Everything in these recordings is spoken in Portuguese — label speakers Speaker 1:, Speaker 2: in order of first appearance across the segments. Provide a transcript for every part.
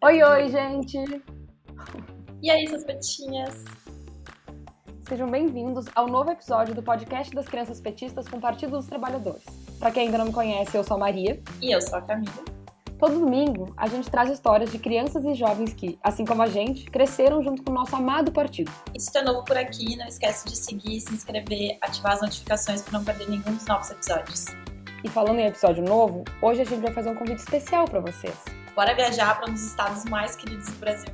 Speaker 1: Oi, oi, gente!
Speaker 2: E aí, suas petinhas?
Speaker 1: Sejam bem-vindos ao novo episódio do podcast das Crianças Petistas com o Partido dos Trabalhadores. Para quem ainda não me conhece, eu sou a Maria.
Speaker 2: E eu sou a Camila.
Speaker 1: Todo domingo, a gente traz histórias de crianças e jovens que, assim como a gente, cresceram junto com o nosso amado partido.
Speaker 2: E se tu é novo por aqui, não esquece de seguir, se inscrever, ativar as notificações para não perder nenhum dos novos episódios.
Speaker 1: E falando em episódio novo, hoje a gente vai fazer um convite especial para vocês.
Speaker 2: Bora viajar para um dos estados mais queridos do Brasil.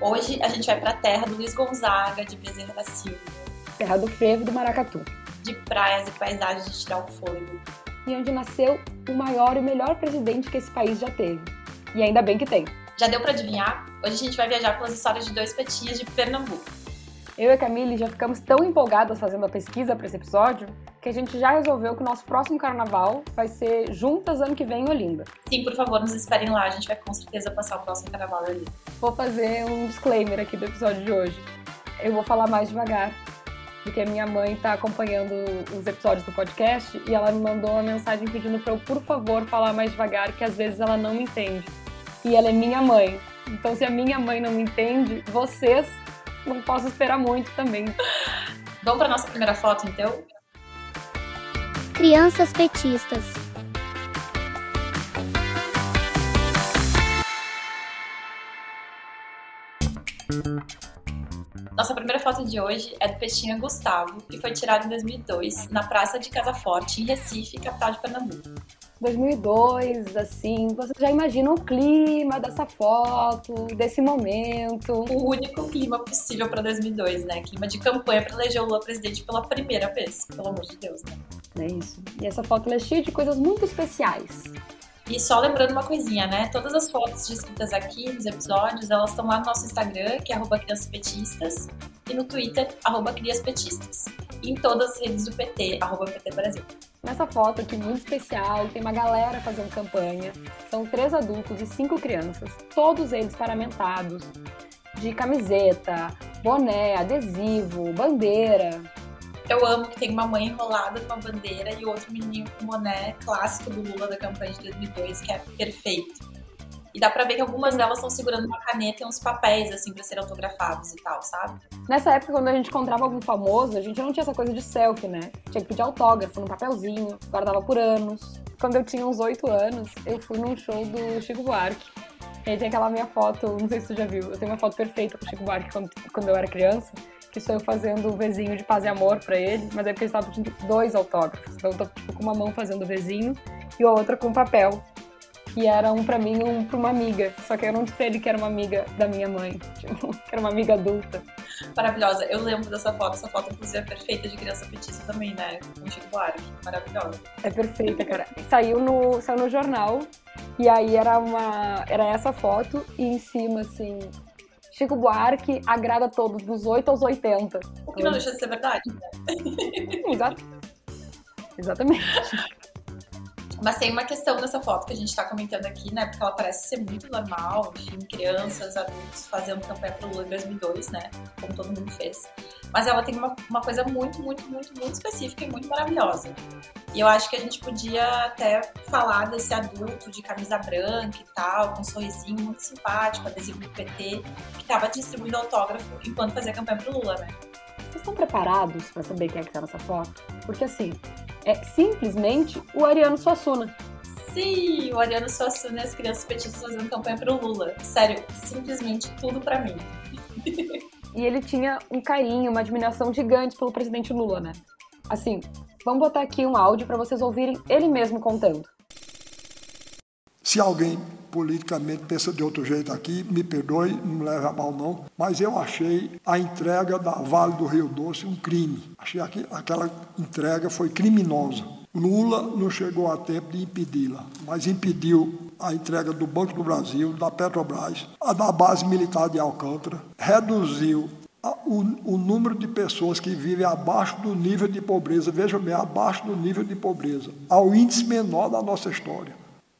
Speaker 2: Hoje a gente vai para a terra do Luiz Gonzaga, de Bezerra da Silva.
Speaker 1: Terra do frevo do Maracatu.
Speaker 2: De praias e paisagens de tirar o fôlego.
Speaker 1: E onde nasceu o maior e melhor presidente que esse país já teve. E ainda bem que tem.
Speaker 2: Já deu para adivinhar? Hoje a gente vai viajar pelas histórias de dois petinhas de Pernambuco.
Speaker 1: Eu e a Camille já ficamos tão empolgadas fazendo a pesquisa para esse episódio que a gente já resolveu que o nosso próximo carnaval vai ser juntas ano que vem em Olinda.
Speaker 2: Sim, por favor, nos esperem lá, a gente vai com certeza passar o próximo carnaval ali.
Speaker 1: Vou fazer um disclaimer aqui do episódio de hoje. Eu vou falar mais devagar, porque a minha mãe está acompanhando os episódios do podcast e ela me mandou uma mensagem pedindo para eu, por favor, falar mais devagar, que às vezes ela não me entende. E ela é minha mãe. Então, se a minha mãe não me entende, vocês não posso esperar muito também.
Speaker 2: Vamos para nossa primeira foto, então?
Speaker 3: Crianças petistas.
Speaker 2: Nossa primeira foto de hoje é do peixinho Gustavo, que foi tirado em 2002 na Praça de Casa Forte, em Recife, capital de Pernambuco.
Speaker 1: 2002, assim, você já imagina o clima dessa foto, desse momento.
Speaker 2: O único clima possível para 2002, né? Clima de campanha para eleger o Lula presidente pela primeira vez, pelo amor de Deus, né?
Speaker 1: É isso. E essa foto é cheia de coisas muito especiais.
Speaker 2: E só lembrando uma coisinha, né? Todas as fotos descritas aqui nos episódios, elas estão lá no nosso Instagram, que é arroba criançaspetistas, e no Twitter, criaspetistas. E em todas as redes do PT, PT Brasil.
Speaker 1: Nessa foto aqui muito especial, tem uma galera fazendo campanha. São três adultos e cinco crianças, todos eles paramentados, de camiseta, boné, adesivo, bandeira.
Speaker 2: Eu amo que tem uma mãe enrolada numa bandeira e outro menino com boné clássico do Lula da campanha de 2002, que é perfeito. E dá pra ver que algumas delas estão segurando uma caneta e uns papéis, assim, pra serem autografados e tal, sabe?
Speaker 1: Nessa época, quando a gente encontrava algum famoso, a gente não tinha essa coisa de selfie, né? Tinha que pedir autógrafo num papelzinho, guardava por anos. Quando eu tinha uns oito anos, eu fui num show do Chico Buarque. E aí tem aquela minha foto, não sei se tu já viu, eu tenho uma foto perfeita com o Chico Buarque quando, quando eu era criança, que sou eu fazendo o vizinho de paz e amor pra ele, mas é porque ele estava pedindo dois autógrafos. Então eu tô tipo, com uma mão fazendo o vizinho e a outra com papel que era um pra mim um pra uma amiga. Só que eu não disse ele que era uma amiga da minha mãe, tipo, que era uma amiga adulta.
Speaker 2: Maravilhosa. Eu lembro dessa foto. Essa foto, inclusive, é perfeita de criança petista também, né? Com Chico Buarque. Maravilhosa.
Speaker 1: É perfeita, cara. Saiu no, saiu no jornal e aí era uma era essa foto e em cima, assim, Chico Buarque agrada a todos, dos 8 aos 80.
Speaker 2: O que não deixa de ser verdade, né?
Speaker 1: Exato. Exatamente.
Speaker 2: Mas tem uma questão nessa foto que a gente está comentando aqui, né? Porque ela parece ser muito normal, enfim, crianças, adultos fazendo campanha pro Lula em 2002, né? Como todo mundo fez. Mas ela tem uma, uma coisa muito, muito, muito, muito específica e muito maravilhosa. E eu acho que a gente podia até falar desse adulto de camisa branca e tal, com um sorrisinho muito simpático, adesivo do PT, que estava distribuindo autógrafo enquanto fazia campanha pro Lula, né?
Speaker 1: Vocês estão preparados para saber quem é que tá nessa foto? Porque assim, é simplesmente o Ariano Suassuna.
Speaker 2: Sim, o Ariano Suassuna e as crianças petistas fazendo campanha pro Lula. Sério, simplesmente tudo para mim.
Speaker 1: e ele tinha um carinho, uma admiração gigante pelo presidente Lula, né? Assim, vamos botar aqui um áudio para vocês ouvirem ele mesmo contando.
Speaker 4: Se alguém politicamente pensa de outro jeito aqui, me perdoe, não me leve a mal não, mas eu achei a entrega da Vale do Rio Doce um crime. Achei que aquela entrega foi criminosa. Lula não chegou a tempo de impedi-la, mas impediu a entrega do Banco do Brasil, da Petrobras, a da base militar de Alcântara, reduziu o, o, número de pessoas que vivem abaixo do nível de pobreza, veja bem, abaixo do nível de pobreza, ao índice menor da nossa história.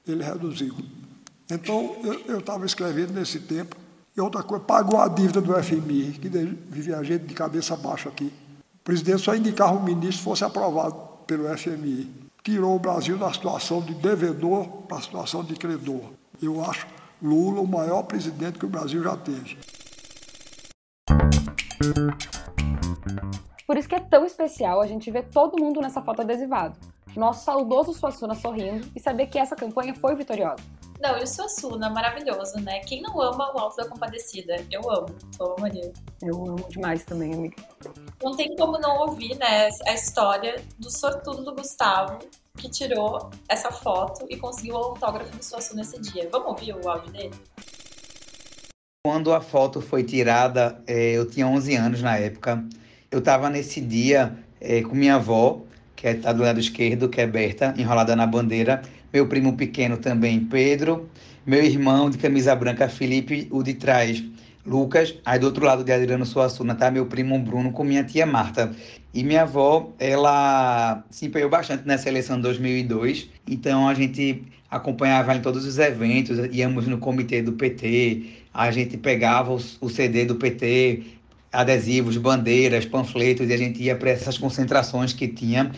Speaker 4: Ele reduziu. Então, eu estava escrevendo nesse tempo. E outra coisa, pagou a dívida do FMI, que vivia a gente de cabeça baixa aqui. O presidente só indicava o ministro fosse aprovado pelo FMI. Tirou o Brasil da situação de devedor para a situação de credor. Eu acho Lula, o maior presidente que o Brasil já teve.
Speaker 1: Por isso que é tão especial a gente ver todo mundo nessa foto adesivado. Nosso saudoso Suassuna sorrindo e saber que essa campanha foi vitoriosa.
Speaker 2: Não, e o Suassuna, maravilhoso, né? Quem não ama o Alto da Compadecida? Eu amo, sou Maria.
Speaker 1: Eu amo demais também, amiga.
Speaker 2: Não tem como não ouvir, né, a história do sortudo do Gustavo, que tirou essa foto e conseguiu o autógrafo do Suassuna nesse dia. Vamos ouvir o áudio dele?
Speaker 3: Quando a foto foi tirada, é, eu tinha 11 anos na época. Eu estava nesse dia é, com minha avó, que está do lado esquerdo, que é Berta, enrolada na bandeira. Meu primo pequeno também, Pedro. Meu irmão de camisa branca, Felipe, o de trás, Lucas. Aí do outro lado de Adriano Suassuna tá meu primo Bruno com minha tia Marta. E minha avó, ela se empenhou bastante nessa eleição de 2002. Então a gente acompanhava em todos os eventos, íamos no comitê do PT, a gente pegava o CD do PT, adesivos, bandeiras, panfletos, e a gente ia para essas concentrações que tinha.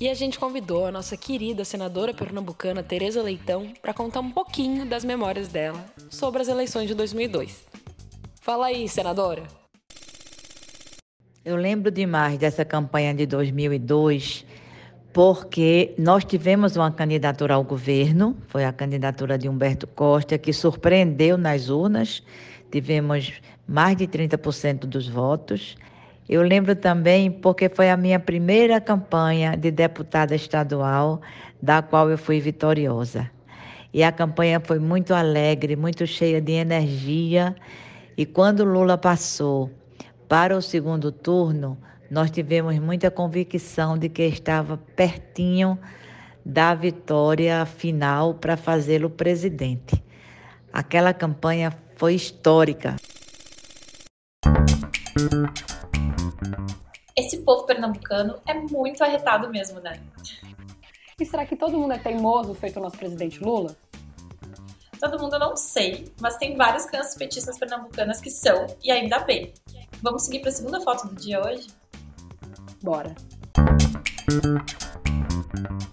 Speaker 5: E a gente convidou a nossa querida senadora pernambucana Tereza Leitão para contar um pouquinho das memórias dela sobre as eleições de 2002. Fala aí, senadora.
Speaker 6: Eu lembro demais dessa campanha de 2002 porque nós tivemos uma candidatura ao governo, foi a candidatura de Humberto Costa, que surpreendeu nas urnas, tivemos mais de 30% dos votos. Eu lembro também porque foi a minha primeira campanha de deputada estadual, da qual eu fui vitoriosa. E a campanha foi muito alegre, muito cheia de energia. E quando Lula passou para o segundo turno, nós tivemos muita convicção de que estava pertinho da vitória final para fazê-lo presidente. Aquela campanha foi histórica.
Speaker 2: Esse povo pernambucano é muito arretado mesmo, né?
Speaker 1: E será que todo mundo é teimoso feito o nosso presidente Lula?
Speaker 2: Todo mundo eu não sei, mas tem várias crianças petistas pernambucanas que são, e ainda bem. Vamos seguir para a segunda foto do dia hoje?
Speaker 1: Bora.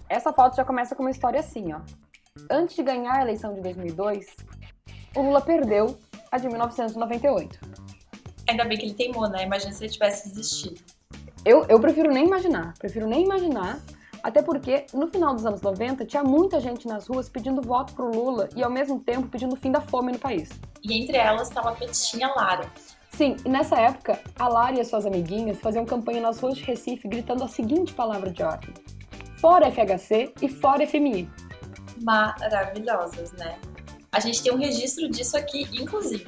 Speaker 1: Essa foto já começa com uma história assim, ó. Antes de ganhar a eleição de 2002, o Lula perdeu a de 1998.
Speaker 2: Ainda bem que ele teimou, né? Imagina se ele tivesse desistido.
Speaker 1: Eu, eu prefiro nem imaginar, prefiro nem imaginar, até porque no final dos anos 90 tinha muita gente nas ruas pedindo voto pro Lula e ao mesmo tempo pedindo o fim da fome no país.
Speaker 2: E entre elas estava a petistinha Lara,
Speaker 1: Sim, e nessa época, a Lara e as suas amiguinhas faziam campanha nas ruas de Recife gritando a seguinte palavra de ordem: Fora FHC e fora FMI.
Speaker 2: Maravilhosas, né? A gente tem um registro disso aqui, inclusive.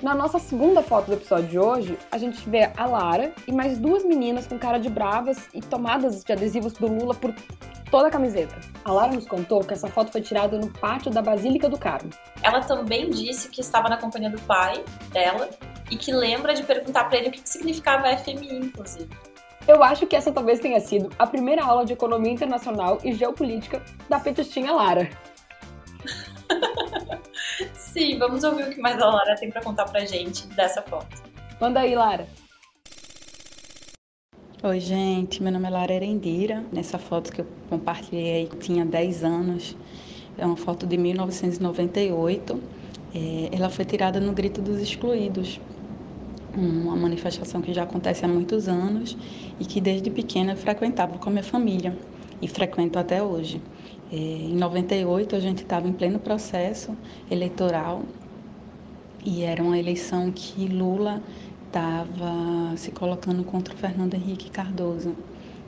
Speaker 1: Na nossa segunda foto do episódio de hoje, a gente vê a Lara e mais duas meninas com cara de bravas e tomadas de adesivos do Lula por toda a camiseta. A Lara nos contou que essa foto foi tirada no pátio da Basílica do Carmo.
Speaker 2: Ela também disse que estava na companhia do pai dela e que lembra de perguntar para ele o que significava FMI, inclusive.
Speaker 1: Eu acho que essa talvez tenha sido a primeira aula de economia internacional e geopolítica da petistinha Lara.
Speaker 2: Sim, vamos ouvir o que mais a Lara tem para contar pra gente dessa foto.
Speaker 1: Manda aí, Lara.
Speaker 7: Oi, gente. Meu nome é Lara Erendira. Nessa foto que eu compartilhei aí, tinha 10 anos. É uma foto de 1998. É, ela foi tirada no Grito dos Excluídos, uma manifestação que já acontece há muitos anos e que desde pequena eu frequentava com a minha família e frequento até hoje. É, em 98 a gente estava em pleno processo eleitoral e era uma eleição que Lula estava se colocando contra o Fernando Henrique Cardoso.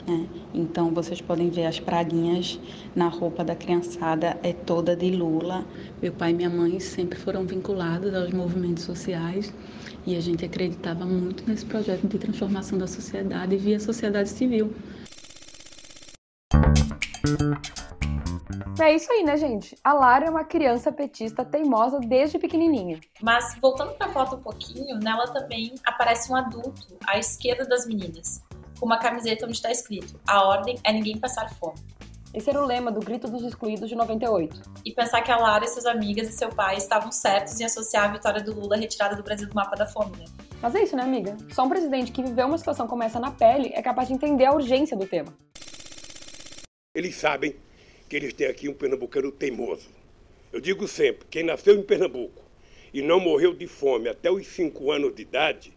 Speaker 7: Né? Então vocês podem ver as praguinhas na roupa da criançada, é toda de Lula. Meu pai e minha mãe sempre foram vinculados aos movimentos sociais e a gente acreditava muito nesse projeto de transformação da sociedade via sociedade civil.
Speaker 1: É isso aí, né, gente? A Lara é uma criança petista teimosa desde pequenininha.
Speaker 2: Mas voltando para a foto um pouquinho, nela também aparece um adulto à esquerda das meninas com uma camiseta onde está escrito: A ordem é ninguém passar fome.
Speaker 1: Esse era o lema do Grito dos Excluídos de 98.
Speaker 2: E pensar que a Lara e suas amigas e seu pai estavam certos em associar a vitória do Lula à retirada do Brasil do mapa da fome, né?
Speaker 1: Mas é isso, né, amiga? Só um presidente que viveu uma situação como essa na pele é capaz de entender a urgência do tema.
Speaker 8: Eles sabem que eles têm aqui um pernambucano teimoso. Eu digo sempre, quem nasceu em Pernambuco e não morreu de fome até os cinco anos de idade,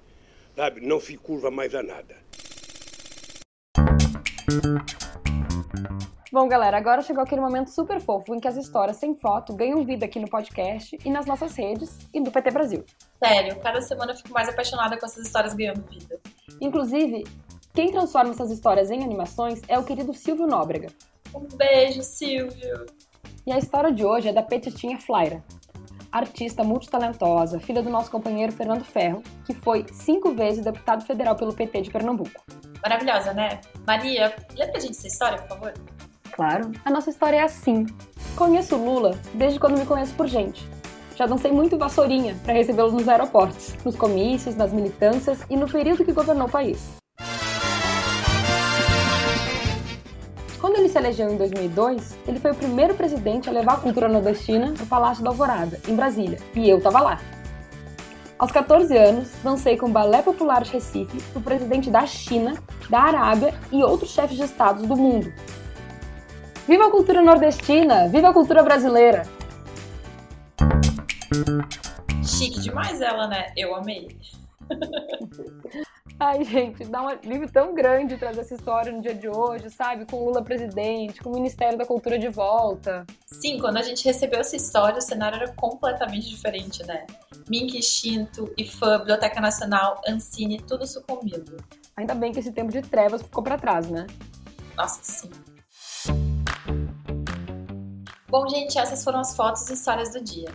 Speaker 8: sabe, não se curva mais a nada.
Speaker 1: Bom, galera, agora chegou aquele momento super fofo em que as histórias sem foto ganham vida aqui no podcast e nas nossas redes e do PT Brasil.
Speaker 2: Sério, cada semana eu fico mais apaixonada com essas histórias ganhando vida.
Speaker 1: Inclusive, quem transforma essas histórias em animações é o querido Silvio Nóbrega.
Speaker 2: Um beijo, Silvio!
Speaker 1: E a história de hoje é da Petitinha Flaira, artista multitalentosa, filha do nosso companheiro Fernando Ferro, que foi cinco vezes deputado federal pelo PT de Pernambuco.
Speaker 2: Maravilhosa, né? Maria, lê pra gente essa história, por favor?
Speaker 1: Claro, a nossa história é assim. Conheço Lula desde quando me conheço por gente. Já dancei muito vassourinha para recebê-lo nos aeroportos, nos comícios, nas militâncias e no período que governou o país. Quando ele se elegeu em 2002, ele foi o primeiro presidente a levar a cultura nordestina para o Palácio da Alvorada, em Brasília, e eu estava lá. Aos 14 anos, dancei com o Balé Popular de Recife o presidente da China, da Arábia e outros chefes de estados do mundo, Viva a cultura nordestina! Viva a cultura brasileira!
Speaker 2: Chique demais ela, né? Eu amei.
Speaker 1: Ai, gente, dá um alívio tão grande trazer essa história no dia de hoje, sabe? Com Lula presidente, com o Ministério da Cultura de volta.
Speaker 2: Sim, quando a gente recebeu essa história, o cenário era completamente diferente, né? Mink extinto, IFAM, Biblioteca Nacional, Ancine, tudo sucumbindo.
Speaker 1: Ainda bem que esse tempo de trevas ficou para trás, né?
Speaker 2: Nossa, sim. Bom, gente, essas foram as fotos e histórias do dia.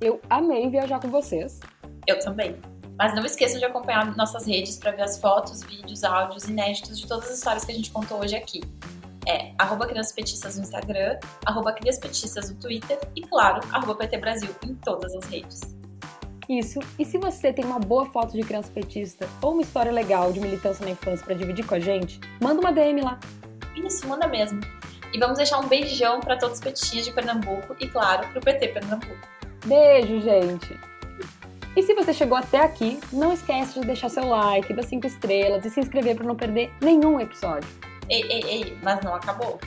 Speaker 1: Eu amei viajar com vocês.
Speaker 2: Eu também. Mas não esqueçam de acompanhar nossas redes para ver as fotos, vídeos, áudios inéditos de todas as histórias que a gente contou hoje aqui. É arroba Crianças Petistas no Instagram, arroba Crianças Petistas no Twitter e, claro, arroba PT Brasil em todas as redes.
Speaker 1: Isso. E se você tem uma boa foto de criança petista ou uma história legal de militância na infância para dividir com a gente, manda uma DM lá.
Speaker 2: Isso, manda mesmo. E vamos deixar um beijão para todos os petinhos de Pernambuco e, claro, para o PT Pernambuco.
Speaker 1: Beijo, gente! E se você chegou até aqui, não esquece de deixar seu like, das 5 estrelas e se inscrever para não perder nenhum episódio.
Speaker 2: Ei, ei, ei, mas não acabou.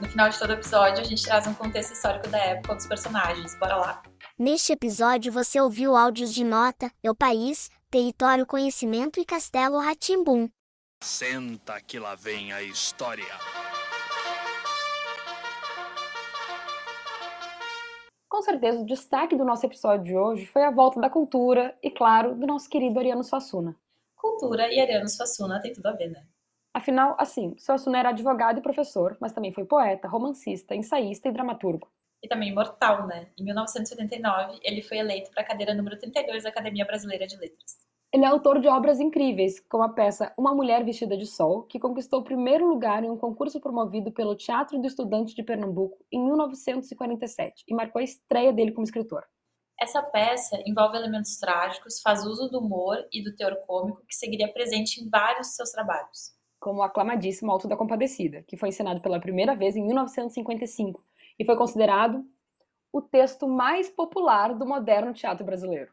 Speaker 2: No final de todo episódio, a gente traz um contexto histórico da época dos personagens. Bora lá!
Speaker 9: Neste episódio você ouviu áudios de Nota, Eu País, Território Conhecimento e Castelo Ratimbum.
Speaker 10: Senta que lá vem a história.
Speaker 1: Com certeza, o destaque do nosso episódio de hoje foi a volta da cultura e, claro, do nosso querido Ariano Suassuna.
Speaker 2: Cultura e Ariano Suassuna tem tudo a ver, né?
Speaker 1: Afinal, assim, Suassuna era advogado e professor, mas também foi poeta, romancista, ensaísta e dramaturgo.
Speaker 2: E também imortal, né? Em 1979, ele foi eleito para a cadeira número 32 da Academia Brasileira de Letras.
Speaker 1: Ele é autor de obras incríveis, como a peça Uma Mulher Vestida de Sol, que conquistou o primeiro lugar em um concurso promovido pelo Teatro do Estudante de Pernambuco em 1947 e marcou a estreia dele como escritor.
Speaker 2: Essa peça envolve elementos trágicos, faz uso do humor e do teor cômico que seguiria presente em vários de seus trabalhos.
Speaker 1: Como o aclamadíssimo Alto da Compadecida, que foi encenado pela primeira vez em 1955 e foi considerado o texto mais popular do moderno teatro brasileiro.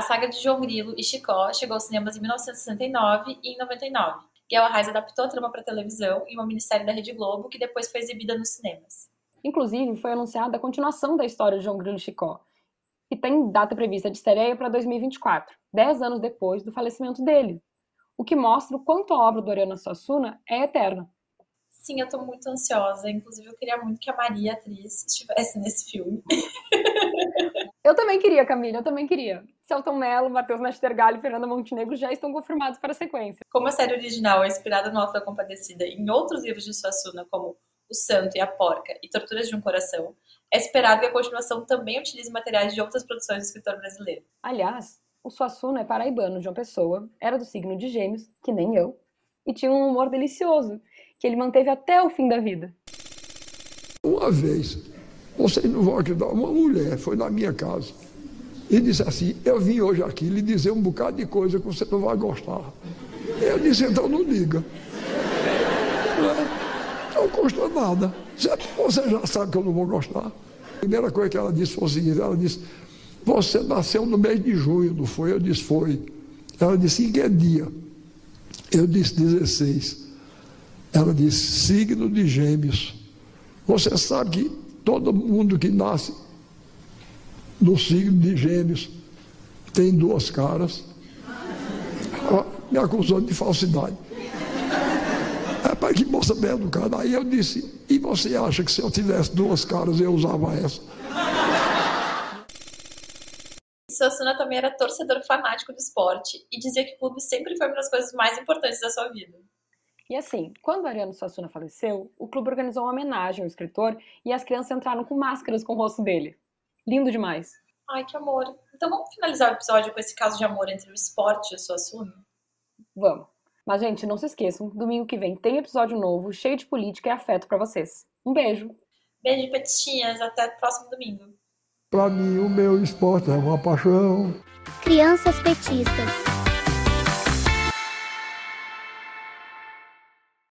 Speaker 2: A saga de João Grilo e Chicó chegou aos cinemas em 1969 e em 99. Guel Arraes adaptou a trama para televisão em uma minissérie da Rede Globo que depois foi exibida nos cinemas.
Speaker 1: Inclusive, foi anunciada a continuação da história de João Grilo e Chicó, e tem data prevista de estreia para 2024, dez anos depois do falecimento dele, o que mostra o quanto a obra do Ariano Suassuna é eterna.
Speaker 2: Sim, eu tô muito ansiosa. Inclusive, eu queria muito que a Maria, atriz, estivesse nesse filme.
Speaker 1: eu também queria, Camila, eu também queria. Celton Mello, Matheus Nastergalli e Fernanda Montenegro já estão confirmados para a sequência.
Speaker 2: Como a série original é inspirada no Alto da Compadecida em outros livros de Suassuna, como O Santo e a Porca e Torturas de um Coração, é esperado que a continuação também utilize materiais de outras produções do escritor brasileiro.
Speaker 1: Aliás, o Suassuna é paraibano de uma pessoa, era do signo de gêmeos, que nem eu, e tinha um humor delicioso que ele manteve até o fim da vida.
Speaker 4: Uma vez, vocês não vão acreditar, uma mulher foi na minha casa e disse assim: Eu vim hoje aqui lhe dizer um bocado de coisa que você não vai gostar. Eu disse: Então não diga. Não, não custa nada. Você já sabe que eu não vou gostar. A primeira coisa que ela disse foi o seguinte: ela disse, Você nasceu no mês de junho, não foi? Eu disse: Foi. Ela disse: Em que dia? Eu disse: 16.
Speaker 11: Ela disse: signo de gêmeos. Você sabe que todo mundo que nasce no signo de gêmeos tem duas caras. Ela me acusou de falsidade. É para que moça bem educada. Aí eu disse: e você acha que se eu tivesse duas caras eu usava essa?
Speaker 2: Suassuna também era torcedor fanático do esporte e dizia que o clube sempre foi uma das coisas mais importantes da sua vida.
Speaker 1: E assim, quando Ariano Suassuna faleceu, o clube organizou uma homenagem ao escritor e as crianças entraram com máscaras com o rosto dele. Lindo demais.
Speaker 2: Ai, que amor. Então vamos finalizar o episódio com esse caso de amor entre o esporte e o Suassuna?
Speaker 1: Vamos. Mas, gente, não se esqueçam, domingo que vem tem episódio novo, cheio de política e afeto para vocês. Um beijo.
Speaker 2: Beijo, petistinhas. Até o próximo domingo.
Speaker 11: Para mim, o meu esporte é uma paixão.
Speaker 9: Crianças petistas.